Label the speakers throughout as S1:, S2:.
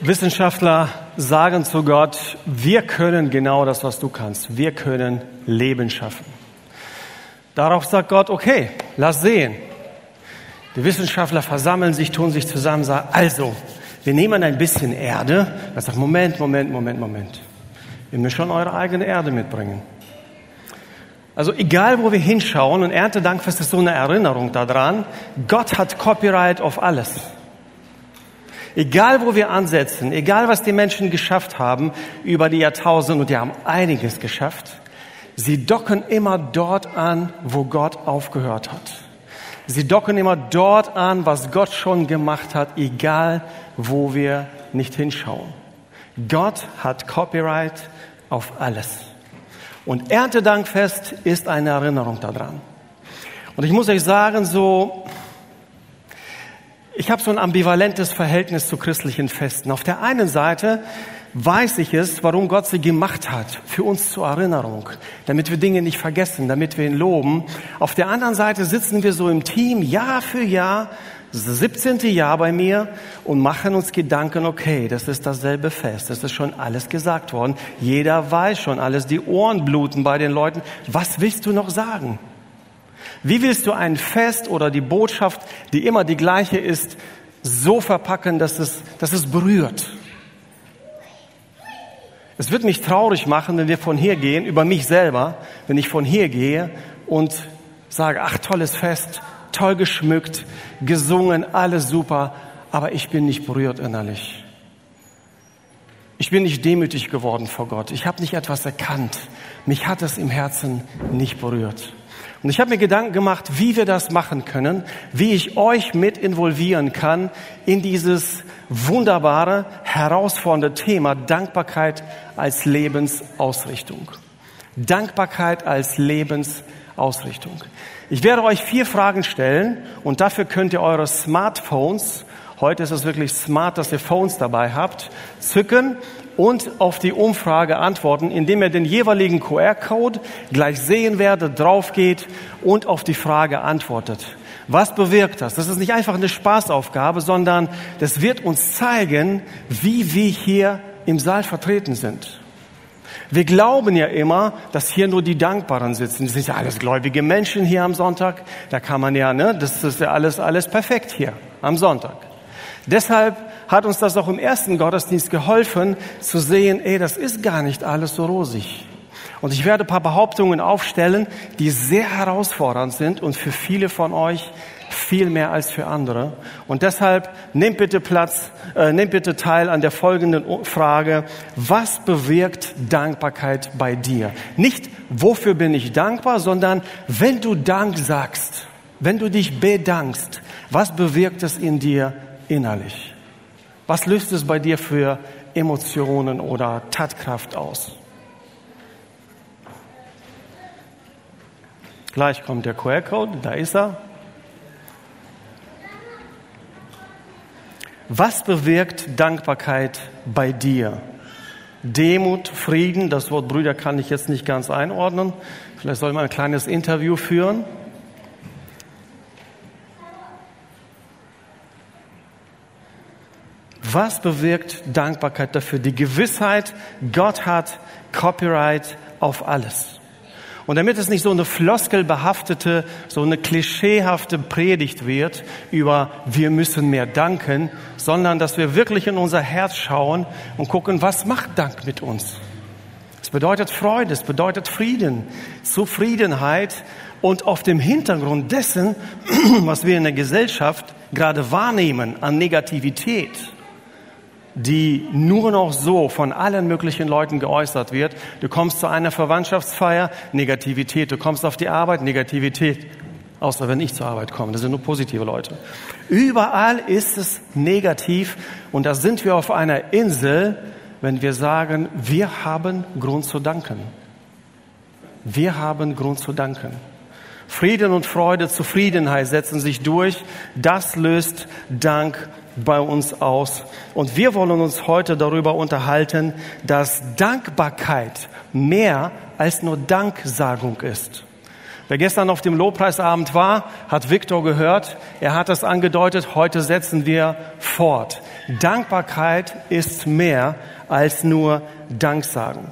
S1: Wissenschaftler sagen zu Gott, wir können genau das, was du kannst. Wir können Leben schaffen. Darauf sagt Gott, okay, lass sehen. Die Wissenschaftler versammeln sich, tun sich zusammen, sagen, also, wir nehmen ein bisschen Erde. Er sagt, Moment, Moment, Moment, Moment. Ihr müsst schon eure eigene Erde mitbringen. Also egal, wo wir hinschauen, und Erntedankfest ist so eine Erinnerung daran, Gott hat Copyright auf alles. Egal, wo wir ansetzen, egal, was die Menschen geschafft haben über die Jahrtausende, und die haben einiges geschafft, sie docken immer dort an, wo Gott aufgehört hat. Sie docken immer dort an, was Gott schon gemacht hat, egal, wo wir nicht hinschauen. Gott hat Copyright auf alles. Und Erntedankfest ist eine Erinnerung daran. Und ich muss euch sagen, so ich habe so ein ambivalentes Verhältnis zu christlichen Festen. Auf der einen Seite weiß ich es, warum Gott sie gemacht hat, für uns zur Erinnerung, damit wir Dinge nicht vergessen, damit wir ihn loben. Auf der anderen Seite sitzen wir so im Team Jahr für Jahr, das 17. Jahr bei mir und machen uns Gedanken, okay, das ist dasselbe Fest, das ist schon alles gesagt worden, jeder weiß schon alles, die Ohren bluten bei den Leuten. Was willst du noch sagen? Wie willst du ein Fest oder die Botschaft, die immer die gleiche ist, so verpacken, dass es, dass es berührt? Es wird mich traurig machen, wenn wir von hier gehen, über mich selber, wenn ich von hier gehe und sage, ach, tolles Fest, toll geschmückt, gesungen, alles super, aber ich bin nicht berührt innerlich. Ich bin nicht demütig geworden vor Gott. Ich habe nicht etwas erkannt. Mich hat es im Herzen nicht berührt. Und ich habe mir Gedanken gemacht, wie wir das machen können, wie ich euch mit involvieren kann in dieses wunderbare, herausfordernde Thema Dankbarkeit als Lebensausrichtung. Dankbarkeit als Lebensausrichtung. Ich werde euch vier Fragen stellen und dafür könnt ihr eure Smartphones, heute ist es wirklich smart, dass ihr Phones dabei habt, zücken und auf die Umfrage antworten, indem ihr den jeweiligen QR-Code gleich sehen werdet, drauf geht und auf die Frage antwortet. Was bewirkt das? Das ist nicht einfach eine Spaßaufgabe, sondern das wird uns zeigen, wie wir hier im Saal vertreten sind. Wir glauben ja immer, dass hier nur die Dankbaren sitzen. Das sind ja alles gläubige Menschen hier am Sonntag. Da kann man ja, ne, das ist ja alles, alles perfekt hier am Sonntag. Deshalb hat uns das auch im ersten Gottesdienst geholfen zu sehen, ey, das ist gar nicht alles so rosig. Und ich werde ein paar Behauptungen aufstellen, die sehr herausfordernd sind und für viele von euch viel mehr als für andere. Und deshalb nehmt bitte Platz, äh, nehmt bitte teil an der folgenden Frage. Was bewirkt Dankbarkeit bei dir? Nicht, wofür bin ich dankbar, sondern wenn du Dank sagst, wenn du dich bedankst, was bewirkt es in dir innerlich? Was löst es bei dir für Emotionen oder Tatkraft aus? Gleich kommt der QR-Code, da ist er. Was bewirkt Dankbarkeit bei dir? Demut, Frieden, das Wort Brüder kann ich jetzt nicht ganz einordnen. Vielleicht soll man ein kleines Interview führen. Was bewirkt Dankbarkeit dafür? Die Gewissheit, Gott hat Copyright auf alles. Und damit es nicht so eine floskelbehaftete, so eine klischeehafte Predigt wird über wir müssen mehr danken, sondern dass wir wirklich in unser Herz schauen und gucken, was macht Dank mit uns? Es bedeutet Freude, es bedeutet Frieden, Zufriedenheit und auf dem Hintergrund dessen, was wir in der Gesellschaft gerade wahrnehmen an Negativität, die nur noch so von allen möglichen Leuten geäußert wird. Du kommst zu einer Verwandtschaftsfeier, Negativität. Du kommst auf die Arbeit, Negativität. Außer wenn ich zur Arbeit komme. Das sind nur positive Leute. Überall ist es negativ. Und da sind wir auf einer Insel, wenn wir sagen, wir haben Grund zu danken. Wir haben Grund zu danken. Frieden und Freude, Zufriedenheit setzen sich durch. Das löst Dank bei uns aus. Und wir wollen uns heute darüber unterhalten, dass Dankbarkeit mehr als nur Danksagung ist. Wer gestern auf dem Lobpreisabend war, hat Viktor gehört. Er hat es angedeutet. Heute setzen wir fort. Dankbarkeit ist mehr als nur Danksagung.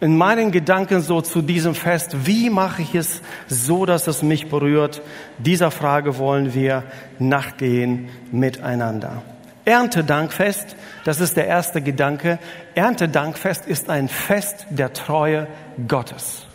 S1: In meinen Gedanken so zu diesem Fest, wie mache ich es so, dass es mich berührt? Dieser Frage wollen wir nachgehen miteinander. Erntedankfest, das ist der erste Gedanke. Erntedankfest ist ein Fest der Treue Gottes.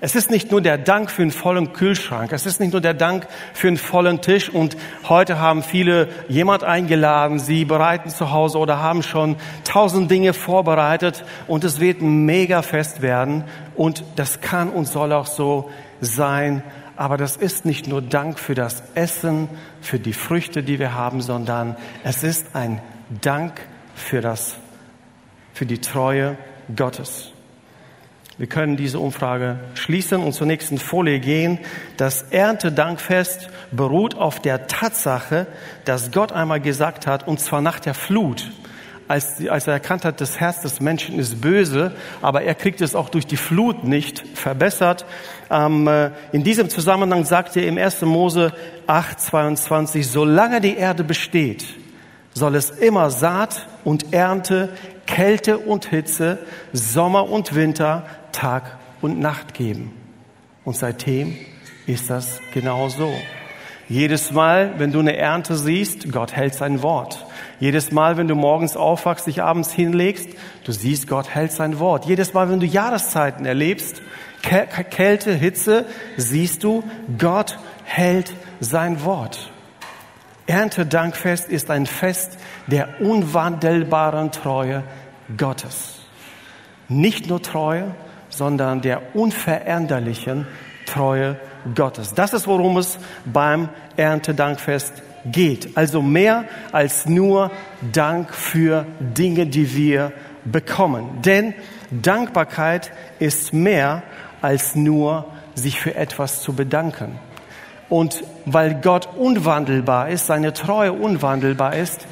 S1: Es ist nicht nur der Dank für einen vollen Kühlschrank, es ist nicht nur der Dank für einen vollen Tisch und heute haben viele jemand eingeladen, sie bereiten zu Hause oder haben schon tausend Dinge vorbereitet und es wird ein Megafest werden und das kann und soll auch so sein. Aber das ist nicht nur Dank für das Essen, für die Früchte, die wir haben, sondern es ist ein Dank für das, für die Treue Gottes. Wir können diese Umfrage schließen und zur nächsten Folie gehen. Das Erntedankfest beruht auf der Tatsache, dass Gott einmal gesagt hat, und zwar nach der Flut, als, als er erkannt hat, das Herz des Menschen ist böse, aber er kriegt es auch durch die Flut nicht verbessert. Ähm, äh, in diesem Zusammenhang sagt er im 1. Mose 8, 22, solange die Erde besteht, soll es immer Saat und Ernte, Kälte und Hitze, Sommer und Winter, Tag und Nacht geben. Und seitdem ist das genau so. Jedes Mal, wenn du eine Ernte siehst, Gott hält sein Wort. Jedes Mal, wenn du morgens aufwachst, dich abends hinlegst, du siehst, Gott hält sein Wort. Jedes Mal, wenn du Jahreszeiten erlebst, Kälte, Hitze, siehst du, Gott hält sein Wort. Erntedankfest ist ein Fest der unwandelbaren Treue Gottes. Nicht nur Treue, sondern der unveränderlichen Treue Gottes. Das ist, worum es beim Erntedankfest geht. Also mehr als nur Dank für Dinge, die wir bekommen. Denn Dankbarkeit ist mehr als nur sich für etwas zu bedanken. Und weil Gott unwandelbar ist, seine Treue unwandelbar ist,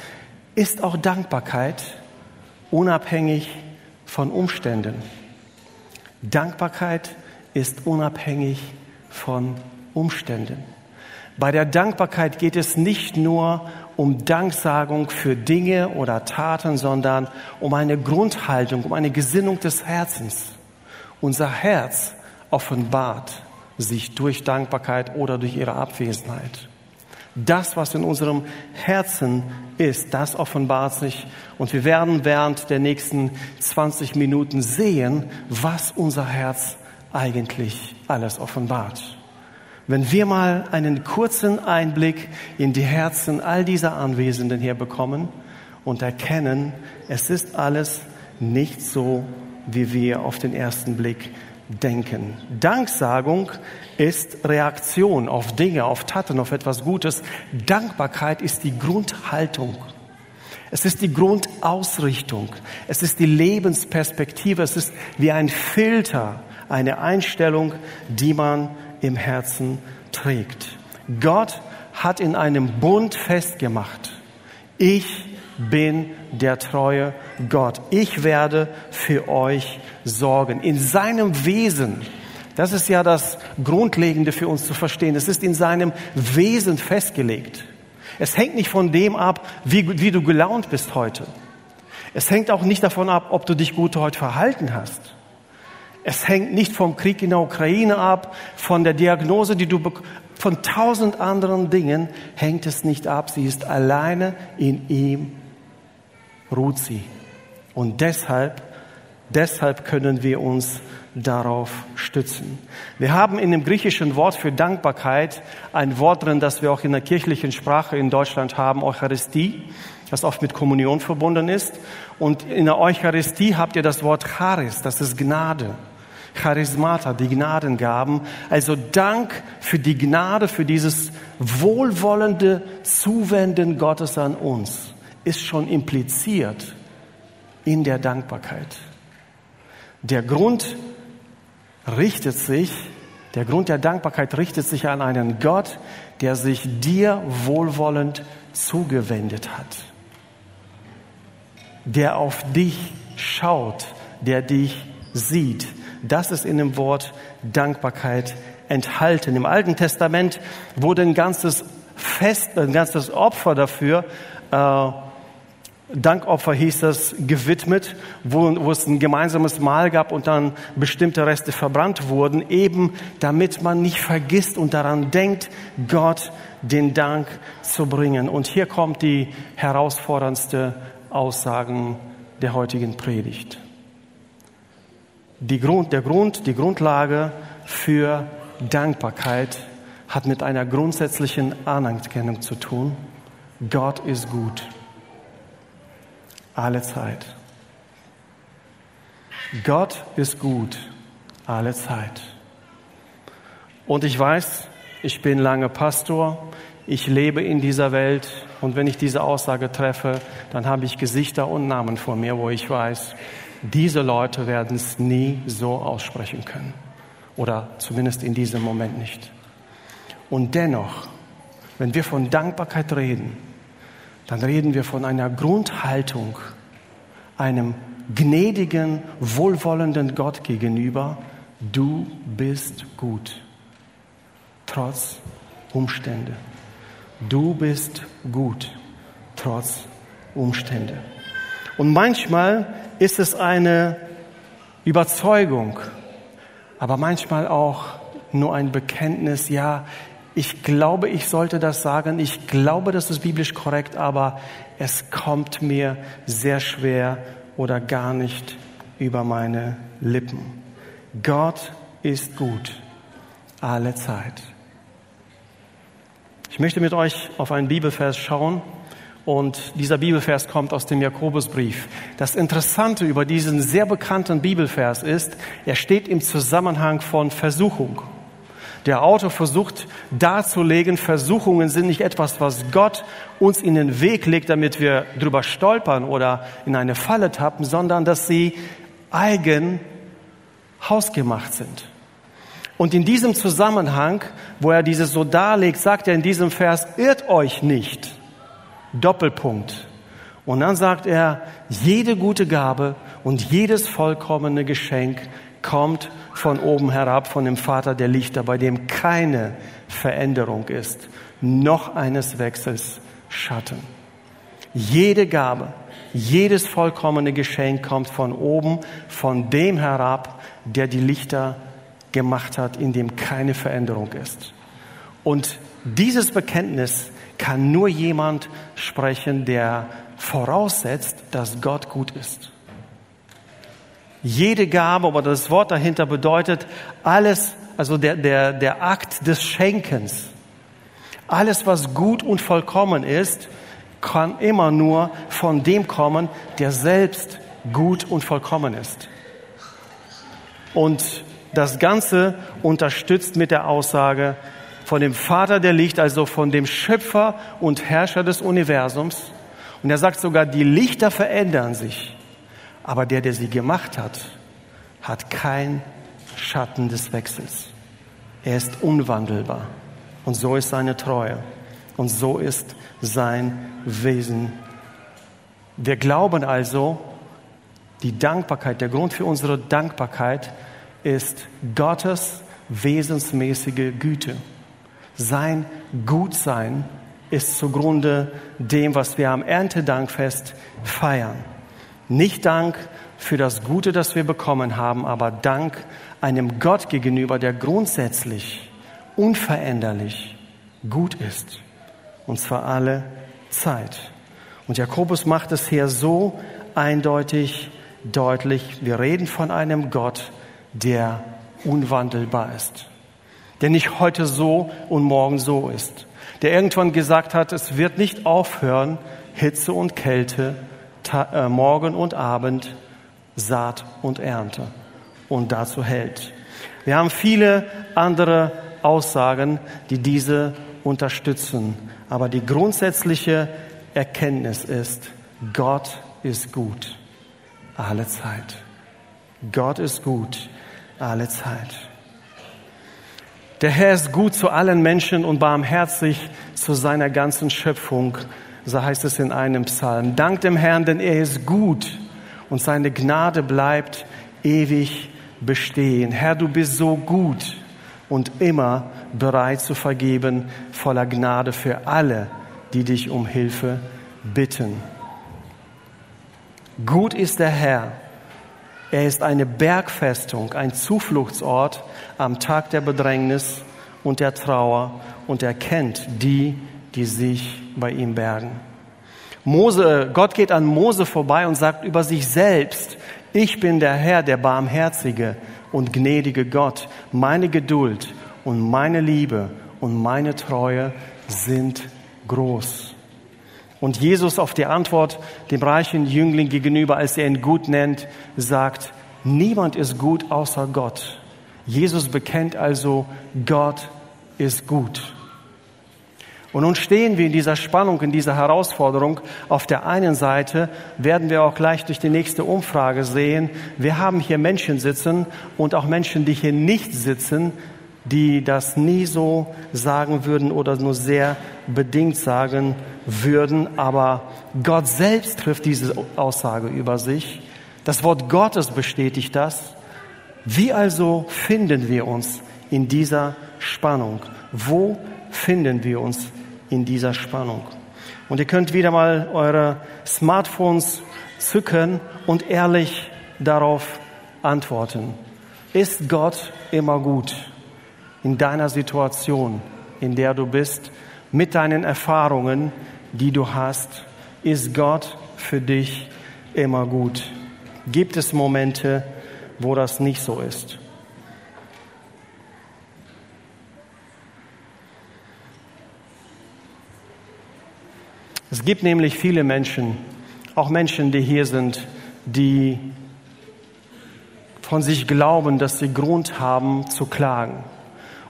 S1: ist auch Dankbarkeit unabhängig von Umständen. Dankbarkeit ist unabhängig von Umständen. Bei der Dankbarkeit geht es nicht nur um Danksagung für Dinge oder Taten, sondern um eine Grundhaltung, um eine Gesinnung des Herzens. Unser Herz offenbart sich durch Dankbarkeit oder durch ihre Abwesenheit. Das, was in unserem Herzen ist, das offenbart sich. Und wir werden während der nächsten 20 Minuten sehen, was unser Herz eigentlich alles offenbart. Wenn wir mal einen kurzen Einblick in die Herzen all dieser Anwesenden hier bekommen und erkennen, es ist alles nicht so, wie wir auf den ersten Blick denken. Danksagung ist Reaktion auf Dinge, auf Taten, auf etwas Gutes. Dankbarkeit ist die Grundhaltung. Es ist die Grundausrichtung. Es ist die Lebensperspektive. Es ist wie ein Filter, eine Einstellung, die man im Herzen trägt. Gott hat in einem Bund festgemacht, ich bin der treue Gott. Ich werde für euch sorgen. In seinem Wesen, das ist ja das Grundlegende für uns zu verstehen, es ist in seinem Wesen festgelegt. Es hängt nicht von dem ab, wie, wie du gelaunt bist heute. Es hängt auch nicht davon ab, ob du dich gut heute verhalten hast. Es hängt nicht vom Krieg in der Ukraine ab, von der Diagnose, die du von tausend anderen Dingen hängt es nicht ab. Sie ist alleine in ihm ruht sie. Und deshalb, deshalb können wir uns darauf stützen. Wir haben in dem griechischen Wort für Dankbarkeit ein Wort drin, das wir auch in der kirchlichen Sprache in Deutschland haben, Eucharistie, das oft mit Kommunion verbunden ist. Und in der Eucharistie habt ihr das Wort Charis, das ist Gnade. Charismata, die Gnadengaben. Also Dank für die Gnade, für dieses wohlwollende Zuwenden Gottes an uns ist schon impliziert in der Dankbarkeit. Der Grund richtet sich, der Grund der Dankbarkeit richtet sich an einen Gott, der sich dir wohlwollend zugewendet hat, der auf dich schaut, der dich sieht. Das ist in dem Wort Dankbarkeit enthalten. Im Alten Testament wurde ein ganzes Fest, ein ganzes Opfer dafür, äh, Dankopfer hieß das, gewidmet, wo, wo es ein gemeinsames Mahl gab und dann bestimmte Reste verbrannt wurden, eben damit man nicht vergisst und daran denkt, Gott den Dank zu bringen. Und hier kommt die herausforderndste Aussagen der heutigen Predigt. Die Grund, der Grund, die Grundlage für Dankbarkeit hat mit einer grundsätzlichen Anerkennung zu tun. Gott ist gut. Alle Zeit. Gott ist gut. Alle Zeit. Und ich weiß, ich bin lange Pastor, ich lebe in dieser Welt und wenn ich diese Aussage treffe, dann habe ich Gesichter und Namen vor mir, wo ich weiß, diese Leute werden es nie so aussprechen können. Oder zumindest in diesem Moment nicht. Und dennoch, wenn wir von Dankbarkeit reden, dann reden wir von einer Grundhaltung, einem gnädigen, wohlwollenden Gott gegenüber. Du bist gut, trotz Umstände. Du bist gut, trotz Umstände. Und manchmal ist es eine Überzeugung, aber manchmal auch nur ein Bekenntnis, ja, ich glaube, ich sollte das sagen, ich glaube, das ist biblisch korrekt, aber es kommt mir sehr schwer oder gar nicht über meine Lippen. Gott ist gut, alle Zeit. Ich möchte mit euch auf einen Bibelvers schauen und dieser Bibelvers kommt aus dem Jakobusbrief. Das Interessante über diesen sehr bekannten Bibelvers ist, er steht im Zusammenhang von Versuchung. Der Autor versucht darzulegen, Versuchungen sind nicht etwas, was Gott uns in den Weg legt, damit wir drüber stolpern oder in eine Falle tappen, sondern dass sie eigen hausgemacht sind. Und in diesem Zusammenhang, wo er dieses so darlegt, sagt er in diesem Vers, irrt euch nicht. Doppelpunkt. Und dann sagt er, jede gute Gabe und jedes vollkommene Geschenk kommt von oben herab, von dem Vater der Lichter, bei dem keine Veränderung ist, noch eines Wechsels Schatten. Jede Gabe, jedes vollkommene Geschenk kommt von oben, von dem herab, der die Lichter gemacht hat, in dem keine Veränderung ist. Und dieses Bekenntnis kann nur jemand sprechen, der voraussetzt, dass Gott gut ist. Jede Gabe, aber das Wort dahinter bedeutet alles, also der, der, der Akt des Schenkens. Alles, was gut und vollkommen ist, kann immer nur von dem kommen, der selbst gut und vollkommen ist. Und das Ganze unterstützt mit der Aussage von dem Vater der Licht, also von dem Schöpfer und Herrscher des Universums. Und er sagt sogar, die Lichter verändern sich. Aber der, der sie gemacht hat, hat kein Schatten des Wechsels. Er ist unwandelbar. Und so ist seine Treue. Und so ist sein Wesen. Wir glauben also, die Dankbarkeit, der Grund für unsere Dankbarkeit ist Gottes wesensmäßige Güte. Sein Gutsein ist zugrunde dem, was wir am Erntedankfest feiern. Nicht Dank für das Gute, das wir bekommen haben, aber Dank einem Gott gegenüber, der grundsätzlich, unveränderlich gut ist. Und zwar alle Zeit. Und Jakobus macht es hier so eindeutig deutlich. Wir reden von einem Gott, der unwandelbar ist. Der nicht heute so und morgen so ist. Der irgendwann gesagt hat, es wird nicht aufhören, Hitze und Kälte, äh, Morgen und Abend, Saat und Ernte und dazu hält. Wir haben viele andere Aussagen, die diese unterstützen. Aber die grundsätzliche Erkenntnis ist, Gott ist gut alle Zeit. Gott ist gut alle Zeit. Der Herr ist gut zu allen Menschen und barmherzig zu seiner ganzen Schöpfung so heißt es in einem Psalm. Dank dem Herrn, denn er ist gut und seine Gnade bleibt ewig bestehen. Herr, du bist so gut und immer bereit zu vergeben, voller Gnade für alle, die dich um Hilfe bitten. Gut ist der Herr. Er ist eine Bergfestung, ein Zufluchtsort am Tag der Bedrängnis und der Trauer und er kennt die, die sich bei ihm bergen. Mose, Gott geht an Mose vorbei und sagt über sich selbst, ich bin der Herr, der barmherzige und gnädige Gott. Meine Geduld und meine Liebe und meine Treue sind groß. Und Jesus auf die Antwort dem reichen Jüngling gegenüber, als er ihn gut nennt, sagt, niemand ist gut außer Gott. Jesus bekennt also, Gott ist gut. Und nun stehen wir in dieser Spannung, in dieser Herausforderung. Auf der einen Seite werden wir auch gleich durch die nächste Umfrage sehen, wir haben hier Menschen sitzen und auch Menschen, die hier nicht sitzen, die das nie so sagen würden oder nur sehr bedingt sagen würden. Aber Gott selbst trifft diese Aussage über sich. Das Wort Gottes bestätigt das. Wie also finden wir uns in dieser Spannung? Wo finden wir uns in dieser Spannung. Und ihr könnt wieder mal eure Smartphones zücken und ehrlich darauf antworten. Ist Gott immer gut in deiner Situation, in der du bist, mit deinen Erfahrungen, die du hast? Ist Gott für dich immer gut? Gibt es Momente, wo das nicht so ist? Es gibt nämlich viele Menschen, auch Menschen, die hier sind, die von sich glauben, dass sie Grund haben zu klagen.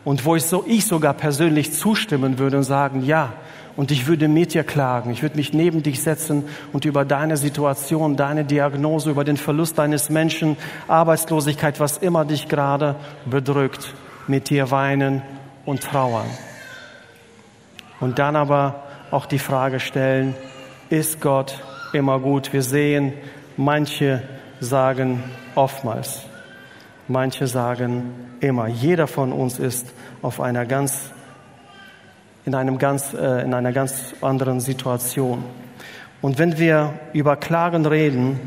S1: Und wo ich, so, ich sogar persönlich zustimmen würde und sagen, ja, und ich würde mit dir klagen. Ich würde mich neben dich setzen und über deine Situation, deine Diagnose, über den Verlust deines Menschen, Arbeitslosigkeit, was immer dich gerade bedrückt, mit dir weinen und trauern. Und dann aber auch die Frage stellen, ist Gott immer gut? Wir sehen, manche sagen oftmals, manche sagen immer. Jeder von uns ist auf einer ganz, in, einem ganz, äh, in einer ganz anderen Situation. Und wenn wir über Klagen reden,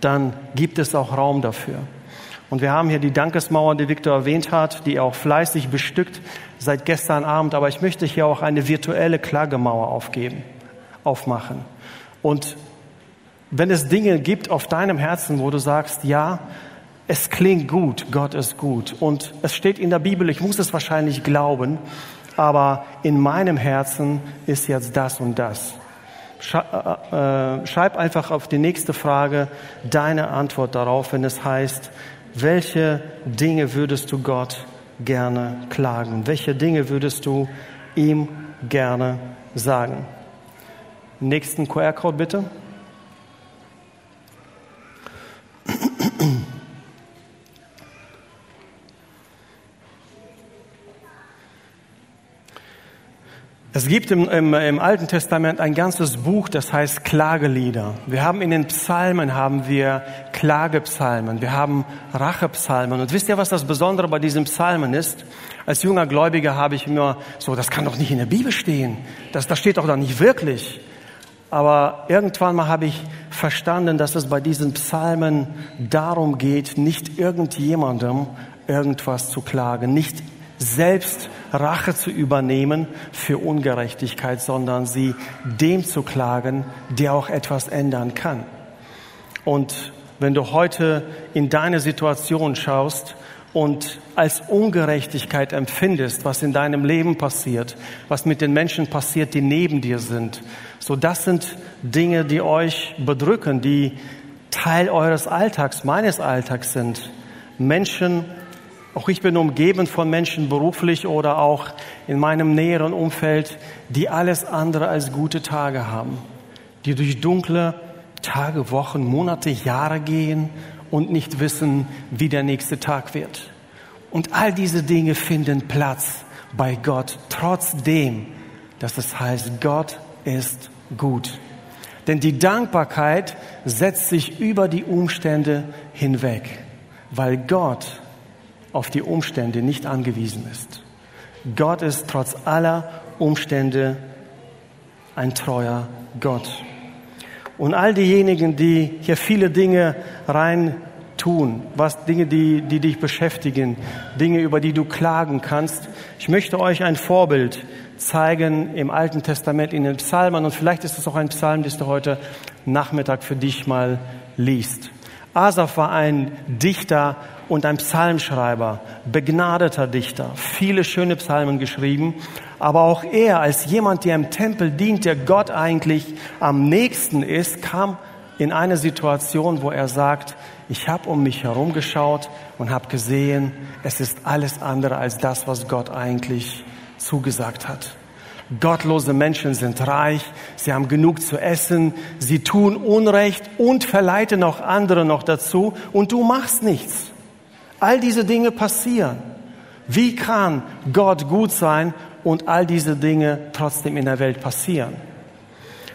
S1: dann gibt es auch Raum dafür. Und wir haben hier die Dankesmauer, die Viktor erwähnt hat, die auch fleißig bestückt seit gestern Abend. Aber ich möchte hier auch eine virtuelle Klagemauer aufgeben, aufmachen. Und wenn es Dinge gibt auf deinem Herzen, wo du sagst, ja, es klingt gut, Gott ist gut. Und es steht in der Bibel, ich muss es wahrscheinlich glauben, aber in meinem Herzen ist jetzt das und das. Äh, äh, schreib einfach auf die nächste Frage deine Antwort darauf, wenn es heißt, welche Dinge würdest du Gott gerne klagen? Welche Dinge würdest du ihm gerne sagen? Nächsten QR-Code bitte. Es gibt im, im, im, Alten Testament ein ganzes Buch, das heißt Klagelieder. Wir haben in den Psalmen haben wir Klagepsalmen, wir haben Rachepsalmen. Und wisst ihr, was das Besondere bei diesen Psalmen ist? Als junger Gläubiger habe ich immer so, das kann doch nicht in der Bibel stehen. Das, das steht doch da nicht wirklich. Aber irgendwann mal habe ich verstanden, dass es bei diesen Psalmen darum geht, nicht irgendjemandem irgendwas zu klagen, nicht selbst Rache zu übernehmen für Ungerechtigkeit, sondern sie dem zu klagen, der auch etwas ändern kann. Und wenn du heute in deine Situation schaust und als Ungerechtigkeit empfindest, was in deinem Leben passiert, was mit den Menschen passiert, die neben dir sind, so das sind Dinge, die euch bedrücken, die Teil eures Alltags, meines Alltags sind. Menschen auch ich bin umgeben von Menschen beruflich oder auch in meinem näheren Umfeld, die alles andere als gute Tage haben, die durch dunkle Tage, Wochen, Monate, Jahre gehen und nicht wissen, wie der nächste Tag wird. Und all diese Dinge finden Platz bei Gott, trotzdem, dass es heißt, Gott ist gut. Denn die Dankbarkeit setzt sich über die Umstände hinweg. weil Gott auf die Umstände nicht angewiesen ist. Gott ist trotz aller Umstände ein treuer Gott. Und all diejenigen, die hier viele Dinge rein tun, was Dinge, die, die dich beschäftigen, Dinge, über die du klagen kannst. Ich möchte euch ein Vorbild zeigen im Alten Testament in den Psalmen und vielleicht ist es auch ein Psalm, den du heute Nachmittag für dich mal liest. Asaf war ein Dichter und ein Psalmschreiber, begnadeter Dichter, viele schöne Psalmen geschrieben, aber auch er als jemand, der im Tempel dient, der Gott eigentlich am nächsten ist, kam in eine Situation, wo er sagt, ich habe um mich herum geschaut und habe gesehen, es ist alles andere als das, was Gott eigentlich zugesagt hat. Gottlose Menschen sind reich, sie haben genug zu essen, sie tun Unrecht und verleiten auch andere noch dazu und du machst nichts. All diese Dinge passieren. Wie kann Gott gut sein und all diese Dinge trotzdem in der Welt passieren?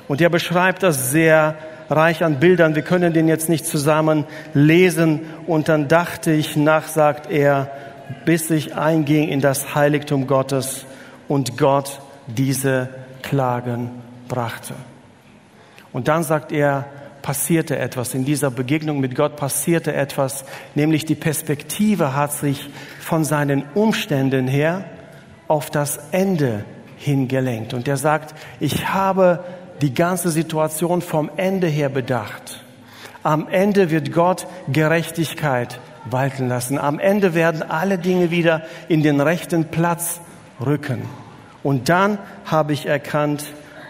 S1: Und er beschreibt das sehr reich an Bildern. Wir können den jetzt nicht zusammen lesen. Und dann dachte ich nach, sagt er, bis ich einging in das Heiligtum Gottes und Gott diese Klagen brachte. Und dann sagt er, passierte etwas. In dieser Begegnung mit Gott passierte etwas, nämlich die Perspektive hat sich von seinen Umständen her auf das Ende hingelenkt. Und er sagt, ich habe die ganze Situation vom Ende her bedacht. Am Ende wird Gott Gerechtigkeit walten lassen. Am Ende werden alle Dinge wieder in den rechten Platz rücken. Und dann habe ich erkannt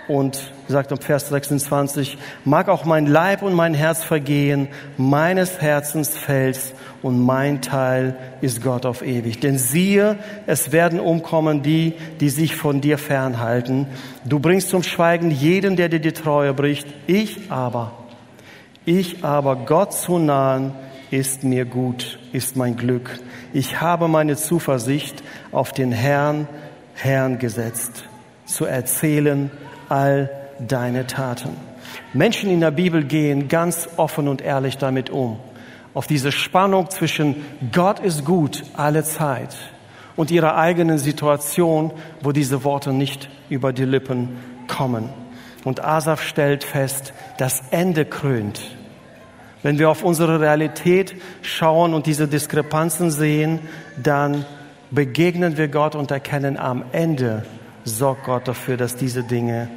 S1: und sagt im Vers 26, mag auch mein Leib und mein Herz vergehen, meines Herzens Fels und mein Teil ist Gott auf ewig. Denn siehe, es werden umkommen die, die sich von dir fernhalten. Du bringst zum Schweigen jeden, der dir die Treue bricht. Ich aber, ich aber Gott zu nahen, ist mir gut, ist mein Glück. Ich habe meine Zuversicht auf den Herrn, Herrn gesetzt, zu erzählen all deine Taten. Menschen in der Bibel gehen ganz offen und ehrlich damit um. Auf diese Spannung zwischen Gott ist gut alle Zeit und ihrer eigenen Situation, wo diese Worte nicht über die Lippen kommen. Und Asaf stellt fest, das Ende krönt. Wenn wir auf unsere Realität schauen und diese Diskrepanzen sehen, dann begegnen wir Gott und erkennen am Ende sorgt Gott dafür, dass diese Dinge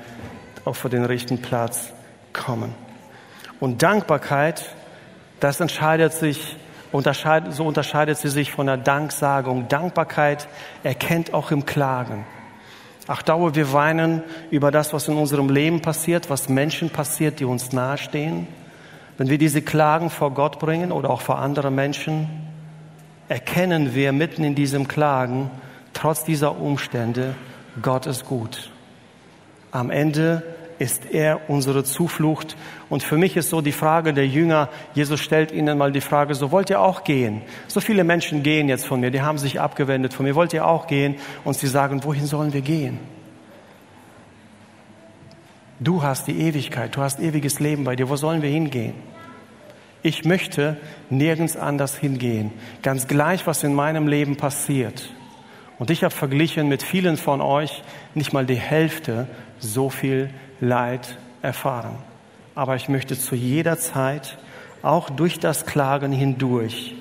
S1: auch vor den richtigen Platz kommen. Und Dankbarkeit, das entscheidet sich, unterscheidet, so unterscheidet sie sich von der Danksagung. Dankbarkeit erkennt auch im Klagen. Ach, dauer wir weinen über das, was in unserem Leben passiert, was Menschen passiert, die uns nahestehen. Wenn wir diese Klagen vor Gott bringen oder auch vor andere Menschen, erkennen wir mitten in diesem Klagen, trotz dieser Umstände, Gott ist gut. Am Ende ist er unsere Zuflucht. Und für mich ist so die Frage der Jünger, Jesus stellt ihnen mal die Frage, so wollt ihr auch gehen? So viele Menschen gehen jetzt von mir, die haben sich abgewendet von mir, wollt ihr auch gehen? Und sie sagen, wohin sollen wir gehen? Du hast die Ewigkeit, du hast ewiges Leben bei dir, wo sollen wir hingehen? Ich möchte nirgends anders hingehen, ganz gleich, was in meinem Leben passiert. Und ich habe verglichen mit vielen von euch nicht mal die Hälfte so viel Leid erfahren. Aber ich möchte zu jeder Zeit, auch durch das Klagen hindurch,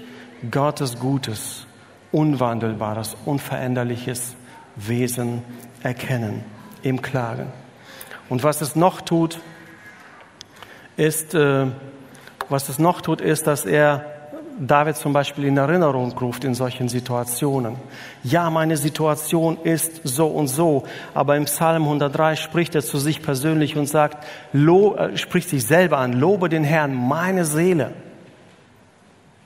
S1: Gottes Gutes, unwandelbares, unveränderliches Wesen erkennen im Klagen. Und was es noch tut, ist, äh, was es noch tut, ist, dass er David zum Beispiel in Erinnerung ruft in solchen Situationen. Ja, meine Situation ist so und so, aber im Psalm 103 spricht er zu sich persönlich und sagt, lo, äh, spricht sich selber an, lobe den Herrn, meine Seele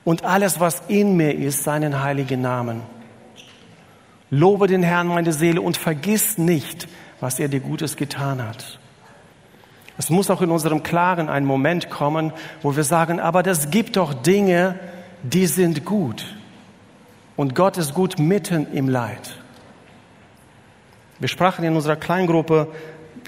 S1: und alles, was in mir ist, seinen heiligen Namen. Lobe den Herrn, meine Seele, und vergiss nicht, was er dir Gutes getan hat. Es muss auch in unserem Klagen ein Moment kommen, wo wir sagen, aber das gibt doch Dinge, die sind gut. Und Gott ist gut mitten im Leid. Wir sprachen in unserer Kleingruppe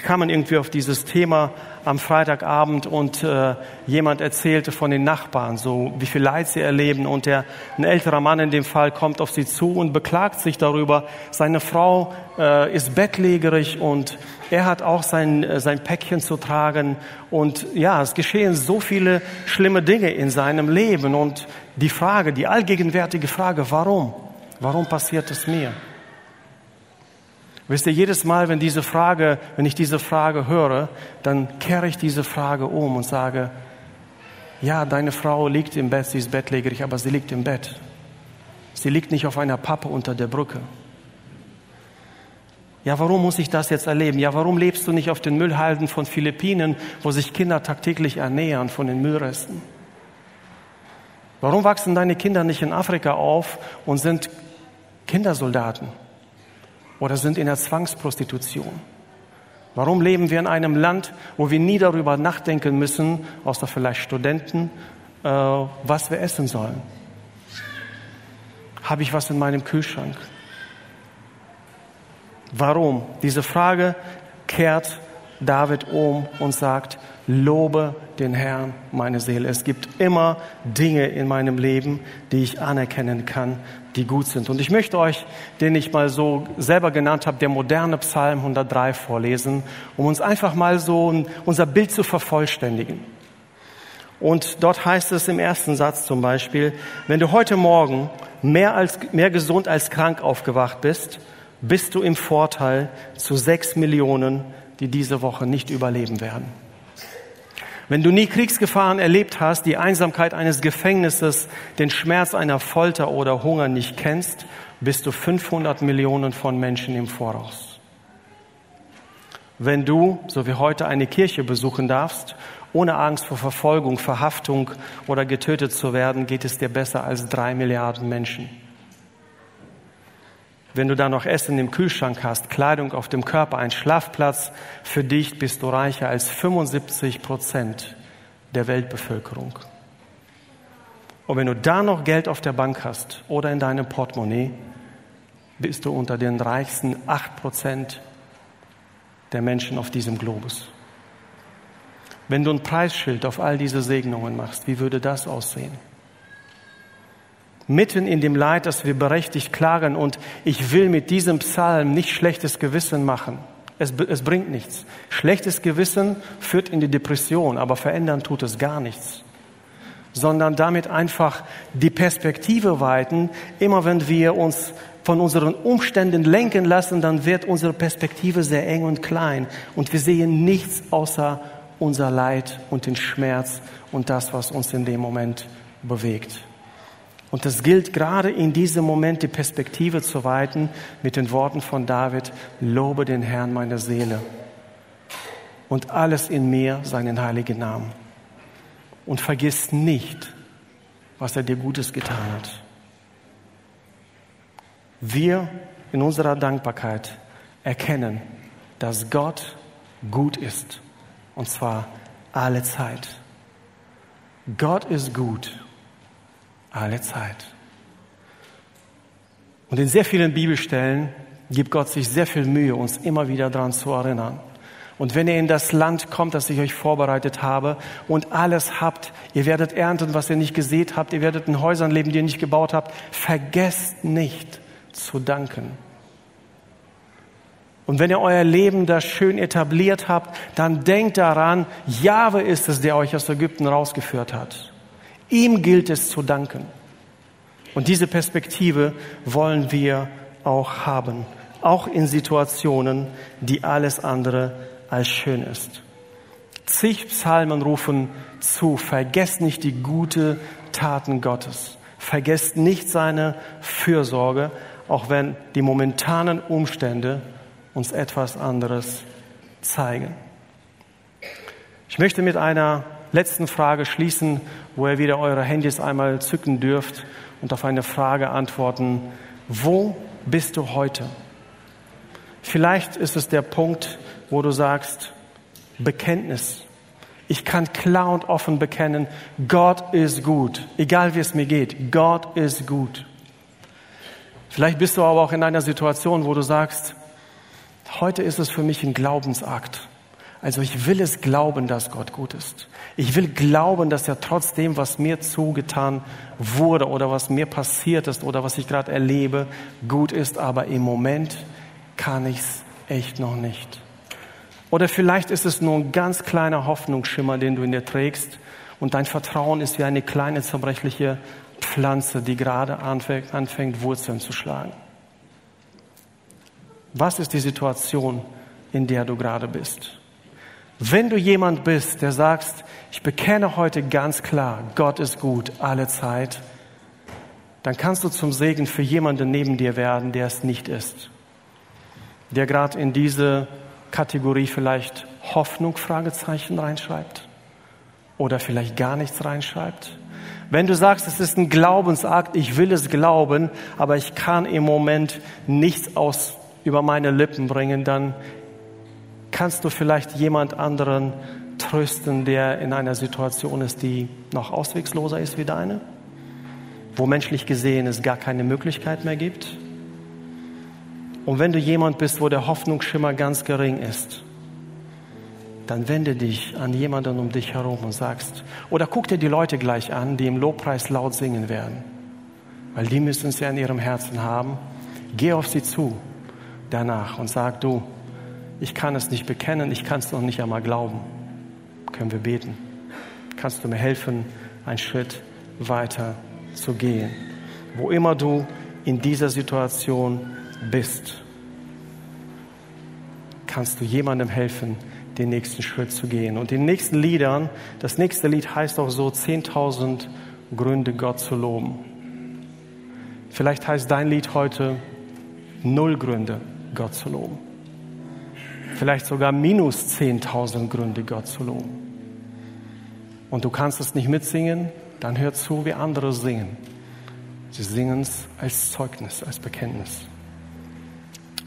S1: kamen irgendwie auf dieses Thema am Freitagabend und äh, jemand erzählte von den Nachbarn, so wie viel Leid sie erleben und der ein älterer Mann in dem Fall kommt auf sie zu und beklagt sich darüber. Seine Frau äh, ist bettlägerig und er hat auch sein äh, sein Päckchen zu tragen und ja, es geschehen so viele schlimme Dinge in seinem Leben und die Frage, die allgegenwärtige Frage, warum? Warum passiert es mir? Wisst ihr, jedes Mal, wenn diese Frage, wenn ich diese Frage höre, dann kehre ich diese Frage um und sage, ja, deine Frau liegt im Bett, sie ist bettlägerig, aber sie liegt im Bett. Sie liegt nicht auf einer Pappe unter der Brücke. Ja, warum muss ich das jetzt erleben? Ja, warum lebst du nicht auf den Müllhalden von Philippinen, wo sich Kinder tagtäglich ernähren von den Müllresten? Warum wachsen deine Kinder nicht in Afrika auf und sind Kindersoldaten? oder sind in der Zwangsprostitution? Warum leben wir in einem Land, wo wir nie darüber nachdenken müssen, außer vielleicht Studenten, äh, was wir essen sollen? Habe ich was in meinem Kühlschrank? Warum? Diese Frage kehrt David um und sagt, lobe den Herrn, meine Seele. Es gibt immer Dinge in meinem Leben, die ich anerkennen kann, die gut sind. Und ich möchte euch, den ich mal so selber genannt habe, der moderne Psalm 103 vorlesen, um uns einfach mal so unser Bild zu vervollständigen. Und dort heißt es im ersten Satz zum Beispiel, wenn du heute Morgen mehr als, mehr gesund als krank aufgewacht bist, bist du im Vorteil zu sechs Millionen, die diese Woche nicht überleben werden. Wenn du nie Kriegsgefahren erlebt hast, die Einsamkeit eines Gefängnisses, den Schmerz einer Folter oder Hunger nicht kennst, bist du 500 Millionen von Menschen im Voraus. Wenn du, so wie heute, eine Kirche besuchen darfst, ohne Angst vor Verfolgung, Verhaftung oder getötet zu werden, geht es dir besser als drei Milliarden Menschen. Wenn du da noch Essen im Kühlschrank hast, Kleidung auf dem Körper, ein Schlafplatz für dich, bist du reicher als 75 Prozent der Weltbevölkerung. Und wenn du da noch Geld auf der Bank hast oder in deinem Portemonnaie, bist du unter den reichsten 8 Prozent der Menschen auf diesem Globus. Wenn du ein Preisschild auf all diese Segnungen machst, wie würde das aussehen? Mitten in dem Leid, das wir berechtigt klagen. Und ich will mit diesem Psalm nicht schlechtes Gewissen machen. Es, es bringt nichts. Schlechtes Gewissen führt in die Depression, aber verändern tut es gar nichts. Sondern damit einfach die Perspektive weiten. Immer wenn wir uns von unseren Umständen lenken lassen, dann wird unsere Perspektive sehr eng und klein. Und wir sehen nichts außer unser Leid und den Schmerz und das, was uns in dem Moment bewegt. Und es gilt gerade in diesem Moment die Perspektive zu weiten mit den Worten von David, lobe den Herrn meine Seele und alles in mir seinen heiligen Namen. Und vergiss nicht, was er dir Gutes getan hat. Wir in unserer Dankbarkeit erkennen, dass Gott gut ist. Und zwar alle Zeit. Gott ist gut alle Zeit. Und in sehr vielen Bibelstellen gibt Gott sich sehr viel Mühe, uns immer wieder daran zu erinnern. Und wenn ihr in das Land kommt, das ich euch vorbereitet habe und alles habt, ihr werdet ernten, was ihr nicht gesät habt, ihr werdet in Häusern leben, die ihr nicht gebaut habt, vergesst nicht zu danken. Und wenn ihr euer Leben da schön etabliert habt, dann denkt daran, Jahwe ist es, der euch aus Ägypten rausgeführt hat. Ihm gilt es zu danken. Und diese Perspektive wollen wir auch haben, auch in Situationen, die alles andere als schön ist. Zig Psalmen rufen zu, vergesst nicht die gute Taten Gottes. Vergesst nicht seine Fürsorge, auch wenn die momentanen Umstände uns etwas anderes zeigen. Ich möchte mit einer letzten Frage schließen, wo ihr wieder eure Handys einmal zücken dürft und auf eine Frage antworten. Wo bist du heute? Vielleicht ist es der Punkt, wo du sagst, Bekenntnis. Ich kann klar und offen bekennen, Gott ist gut, egal wie es mir geht. Gott ist gut. Vielleicht bist du aber auch in einer Situation, wo du sagst, Heute ist es für mich ein Glaubensakt. Also ich will es glauben, dass Gott gut ist. Ich will glauben, dass er trotzdem, was mir zugetan wurde oder was mir passiert ist oder was ich gerade erlebe, gut ist. Aber im Moment kann ich es echt noch nicht. Oder vielleicht ist es nur ein ganz kleiner Hoffnungsschimmer, den du in dir trägst und dein Vertrauen ist wie eine kleine zerbrechliche Pflanze, die gerade anfängt, Wurzeln zu schlagen. Was ist die Situation, in der du gerade bist? Wenn du jemand bist, der sagst, ich bekenne heute ganz klar, Gott ist gut alle Zeit, dann kannst du zum Segen für jemanden neben dir werden, der es nicht ist. Der gerade in diese Kategorie vielleicht Hoffnung Fragezeichen reinschreibt oder vielleicht gar nichts reinschreibt. Wenn du sagst, es ist ein Glaubensakt, ich will es glauben, aber ich kann im Moment nichts aus über meine Lippen bringen, dann kannst du vielleicht jemand anderen trösten, der in einer Situation ist, die noch auswegsloser ist wie deine, wo menschlich gesehen es gar keine Möglichkeit mehr gibt. Und wenn du jemand bist, wo der Hoffnungsschimmer ganz gering ist, dann wende dich an jemanden um dich herum und sagst, oder guck dir die Leute gleich an, die im Lobpreis laut singen werden, weil die müssen es ja in ihrem Herzen haben. Geh auf sie zu danach und sag du, ich kann es nicht bekennen, ich kann es noch nicht einmal glauben. Können wir beten? Kannst du mir helfen, einen Schritt weiter zu gehen? Wo immer du in dieser Situation bist, kannst du jemandem helfen, den nächsten Schritt zu gehen. Und den nächsten Liedern, das nächste Lied heißt auch so 10.000 Gründe, Gott zu loben. Vielleicht heißt dein Lied heute Null Gründe, Gott zu loben. Vielleicht sogar minus 10.000 Gründe, Gott zu loben. Und du kannst es nicht mitsingen, dann hör zu, wie andere singen. Sie singen es als Zeugnis, als Bekenntnis.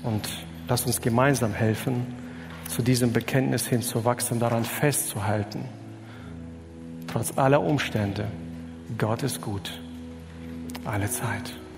S1: Und lass uns gemeinsam helfen, zu diesem Bekenntnis hinzuwachsen, daran festzuhalten. Trotz aller Umstände, Gott ist gut. Alle Zeit.